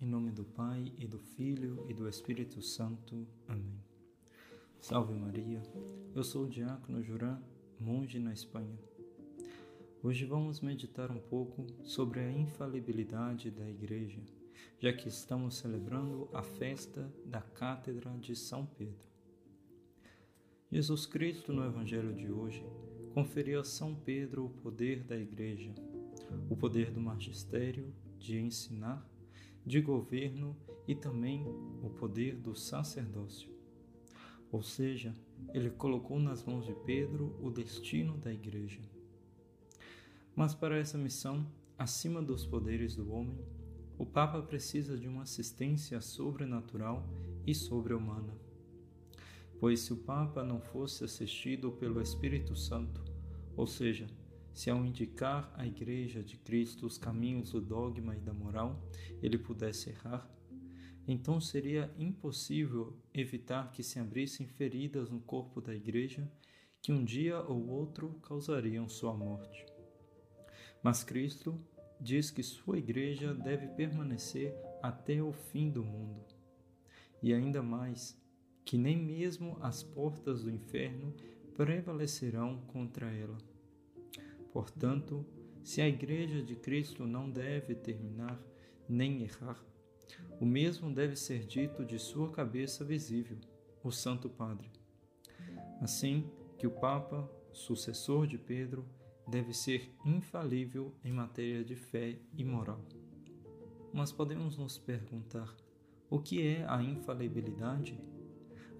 Em nome do Pai e do Filho e do Espírito Santo. Amém. Salve Maria, eu sou o Diácono Juran, monge na Espanha. Hoje vamos meditar um pouco sobre a infalibilidade da Igreja, já que estamos celebrando a festa da Cátedra de São Pedro. Jesus Cristo, no Evangelho de hoje, conferiu a São Pedro o poder da Igreja, o poder do magistério de ensinar, de governo e também o poder do sacerdócio. Ou seja, ele colocou nas mãos de Pedro o destino da Igreja. Mas para essa missão, acima dos poderes do homem, o Papa precisa de uma assistência sobrenatural e sobre-humana. Pois se o Papa não fosse assistido pelo Espírito Santo, ou seja, se ao indicar à Igreja de Cristo os caminhos do dogma e da moral, ele pudesse errar, então seria impossível evitar que se abrissem feridas no corpo da Igreja que um dia ou outro causariam sua morte. Mas Cristo diz que sua Igreja deve permanecer até o fim do mundo. E ainda mais, que nem mesmo as portas do inferno prevalecerão contra ela. Portanto, se a Igreja de Cristo não deve terminar nem errar, o mesmo deve ser dito de sua cabeça visível, o Santo Padre. Assim que o Papa, sucessor de Pedro, deve ser infalível em matéria de fé e moral. Mas podemos nos perguntar: o que é a infalibilidade?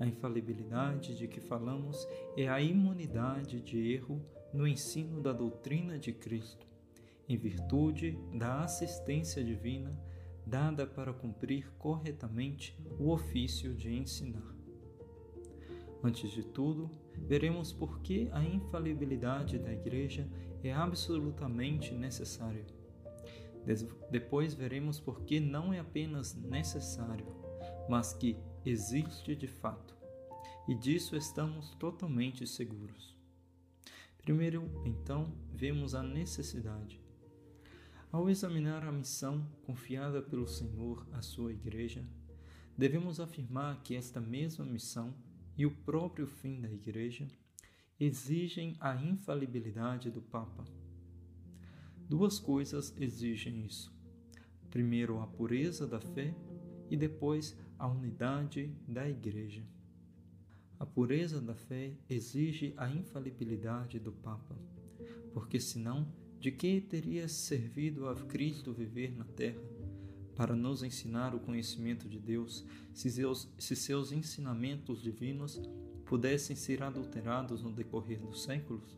A infalibilidade de que falamos é a imunidade de erro no ensino da doutrina de Cristo, em virtude da assistência divina dada para cumprir corretamente o ofício de ensinar. Antes de tudo, veremos por que a infalibilidade da Igreja é absolutamente necessária. Depois veremos por que não é apenas necessário, mas que existe de fato, e disso estamos totalmente seguros. Primeiro, então, vemos a necessidade. Ao examinar a missão confiada pelo Senhor à sua Igreja, devemos afirmar que esta mesma missão e o próprio fim da Igreja exigem a infalibilidade do Papa. Duas coisas exigem isso: primeiro, a pureza da fé e depois a unidade da Igreja. A pureza da fé exige a infalibilidade do Papa, porque senão, de que teria servido a Cristo viver na terra? Para nos ensinar o conhecimento de Deus, se seus, se seus ensinamentos divinos pudessem ser adulterados no decorrer dos séculos?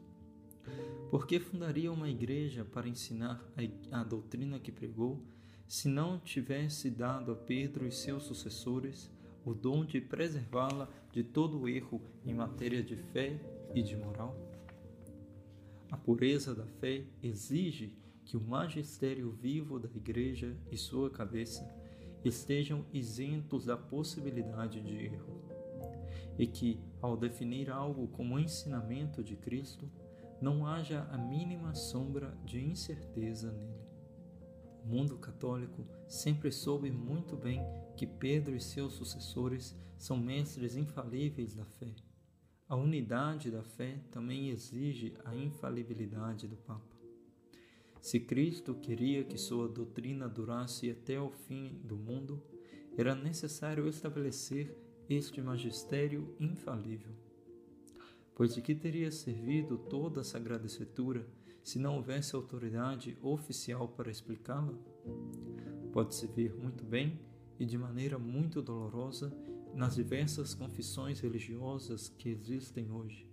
Por que fundaria uma igreja para ensinar a, a doutrina que pregou, se não tivesse dado a Pedro e seus sucessores o dom de preservá-la de todo erro em matéria de fé e de moral? A pureza da fé exige que o magistério vivo da Igreja e sua cabeça estejam isentos da possibilidade de erro, e que, ao definir algo como ensinamento de Cristo, não haja a mínima sombra de incerteza nele. O mundo católico sempre soube muito bem que Pedro e seus sucessores são mestres infalíveis da fé. A unidade da fé também exige a infalibilidade do Papa. Se Cristo queria que sua doutrina durasse até o fim do mundo, era necessário estabelecer este magistério infalível. Pois de que teria servido toda a Sagrada Escritura se não houvesse autoridade oficial para explicá-la? Pode-se ver muito bem e de maneira muito dolorosa nas diversas confissões religiosas que existem hoje.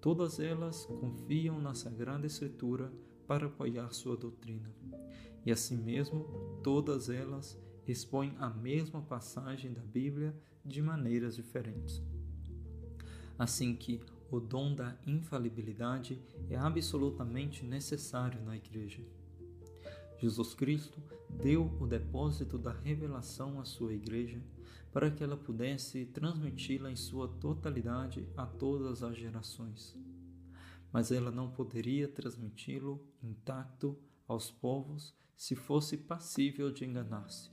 Todas elas confiam na Sagrada Escritura para apoiar sua doutrina, e assim mesmo todas elas expõem a mesma passagem da Bíblia de maneiras diferentes. Assim que o dom da infalibilidade é absolutamente necessário na Igreja. Jesus Cristo deu o depósito da revelação à sua Igreja para que ela pudesse transmiti-la em sua totalidade a todas as gerações. Mas ela não poderia transmiti-lo intacto aos povos se fosse passível de enganar-se.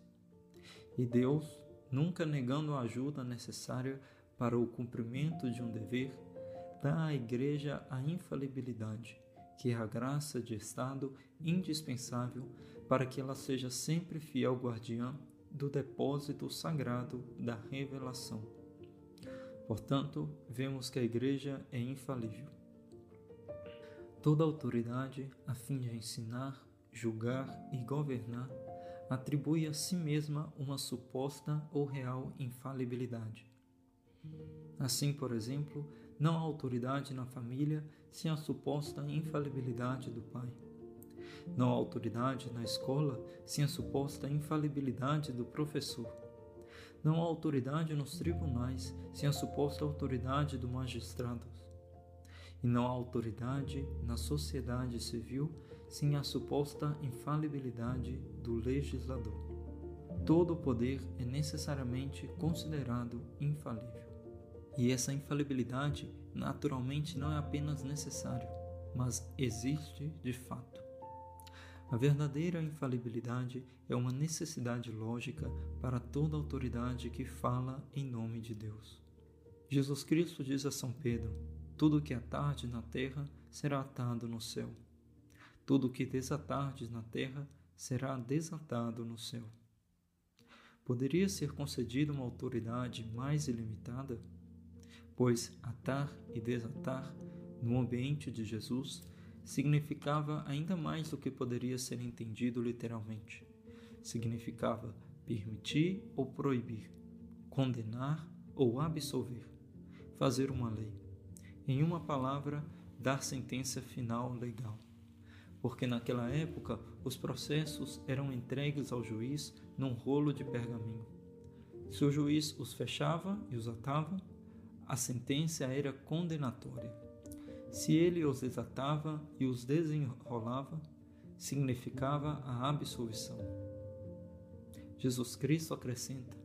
E Deus, nunca negando a ajuda necessária para o cumprimento de um dever, dá à Igreja a infalibilidade, que é a graça de Estado indispensável para que ela seja sempre fiel guardiã do depósito sagrado da revelação. Portanto, vemos que a Igreja é infalível. Toda autoridade, a fim de ensinar, julgar e governar, atribui a si mesma uma suposta ou real infalibilidade. Assim, por exemplo, não há autoridade na família sem a suposta infalibilidade do pai. Não há autoridade na escola sem a suposta infalibilidade do professor. Não há autoridade nos tribunais sem a suposta autoridade do magistrado. E não há autoridade na sociedade civil sem a suposta infalibilidade do legislador. Todo poder é necessariamente considerado infalível. E essa infalibilidade naturalmente não é apenas necessário, mas existe de fato. A verdadeira infalibilidade é uma necessidade lógica para toda autoridade que fala em nome de Deus. Jesus Cristo diz a São Pedro: Tudo que atardes na terra será atado no céu. Tudo que desatardes na terra será desatado no céu. Poderia ser concedida uma autoridade mais ilimitada? Pois atar e desatar no ambiente de Jesus significava ainda mais do que poderia ser entendido literalmente. Significava permitir ou proibir, condenar ou absolver, fazer uma lei. Em uma palavra, dar sentença final legal. Porque naquela época os processos eram entregues ao juiz num rolo de pergaminho. Se o juiz os fechava e os atava, a sentença era condenatória. Se ele os desatava e os desenrolava, significava a absolvição. Jesus Cristo acrescenta: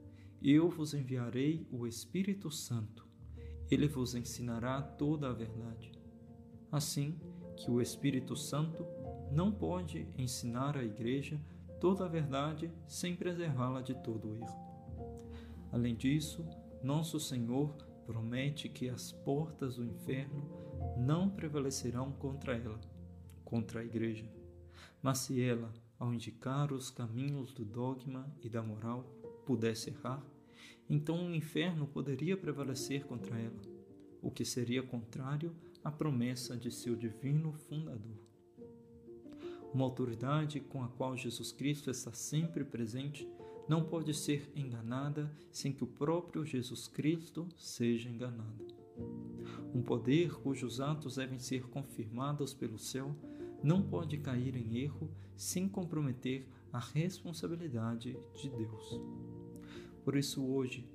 Eu vos enviarei o Espírito Santo. Ele vos ensinará toda a verdade. Assim que o Espírito Santo não pode ensinar à Igreja toda a verdade sem preservá-la de todo erro. Além disso, nosso Senhor promete que as portas do inferno não prevalecerão contra ela, contra a Igreja. Mas se ela, ao indicar os caminhos do dogma e da moral, pudesse errar, então o inferno poderia prevalecer contra ela, o que seria contrário à promessa de seu divino fundador. Uma autoridade com a qual Jesus Cristo está sempre presente não pode ser enganada sem que o próprio Jesus Cristo seja enganado. Um poder cujos atos devem ser confirmados pelo céu não pode cair em erro sem comprometer a responsabilidade de Deus. Por isso, hoje,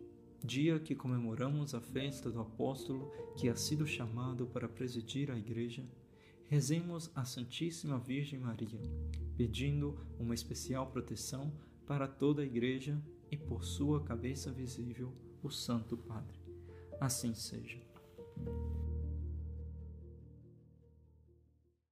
dia que comemoramos a festa do apóstolo que ha sido chamado para presidir a Igreja, rezemos a Santíssima Virgem Maria, pedindo uma especial proteção para toda a Igreja e por sua cabeça visível, o Santo Padre. Assim seja.